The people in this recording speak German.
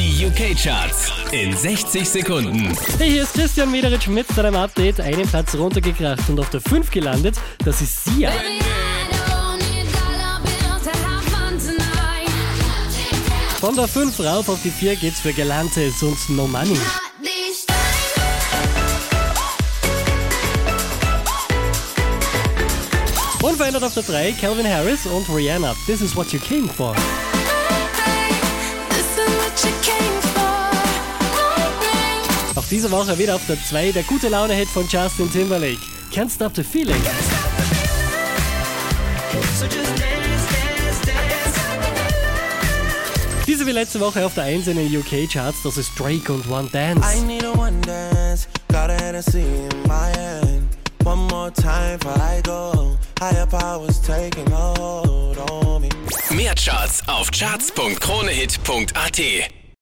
Die UK-Charts in 60 Sekunden. Hey, hier ist Christian Mederitsch mit seinem Update. Einen Platz runtergekracht und auf der 5 gelandet. Das ist Sia. Von der 5 rauf auf die 4 geht's für Galantes und No Money. Unverändert auf der 3 Calvin Harris und Rihanna. This is what you came for. Auch diese Woche wieder auf der 2 der gute Laune-Hit von Justin Timberlake. Can't Stop the Feeling. Diese wie letzte Woche auf der 1 in den UK-Charts, das ist Drake und One Dance. I need a one dance, got a Hennessy in my hand. One more time before I go. Higher powers taking hold on me. Mehr Charts auf charts.kronehit.at.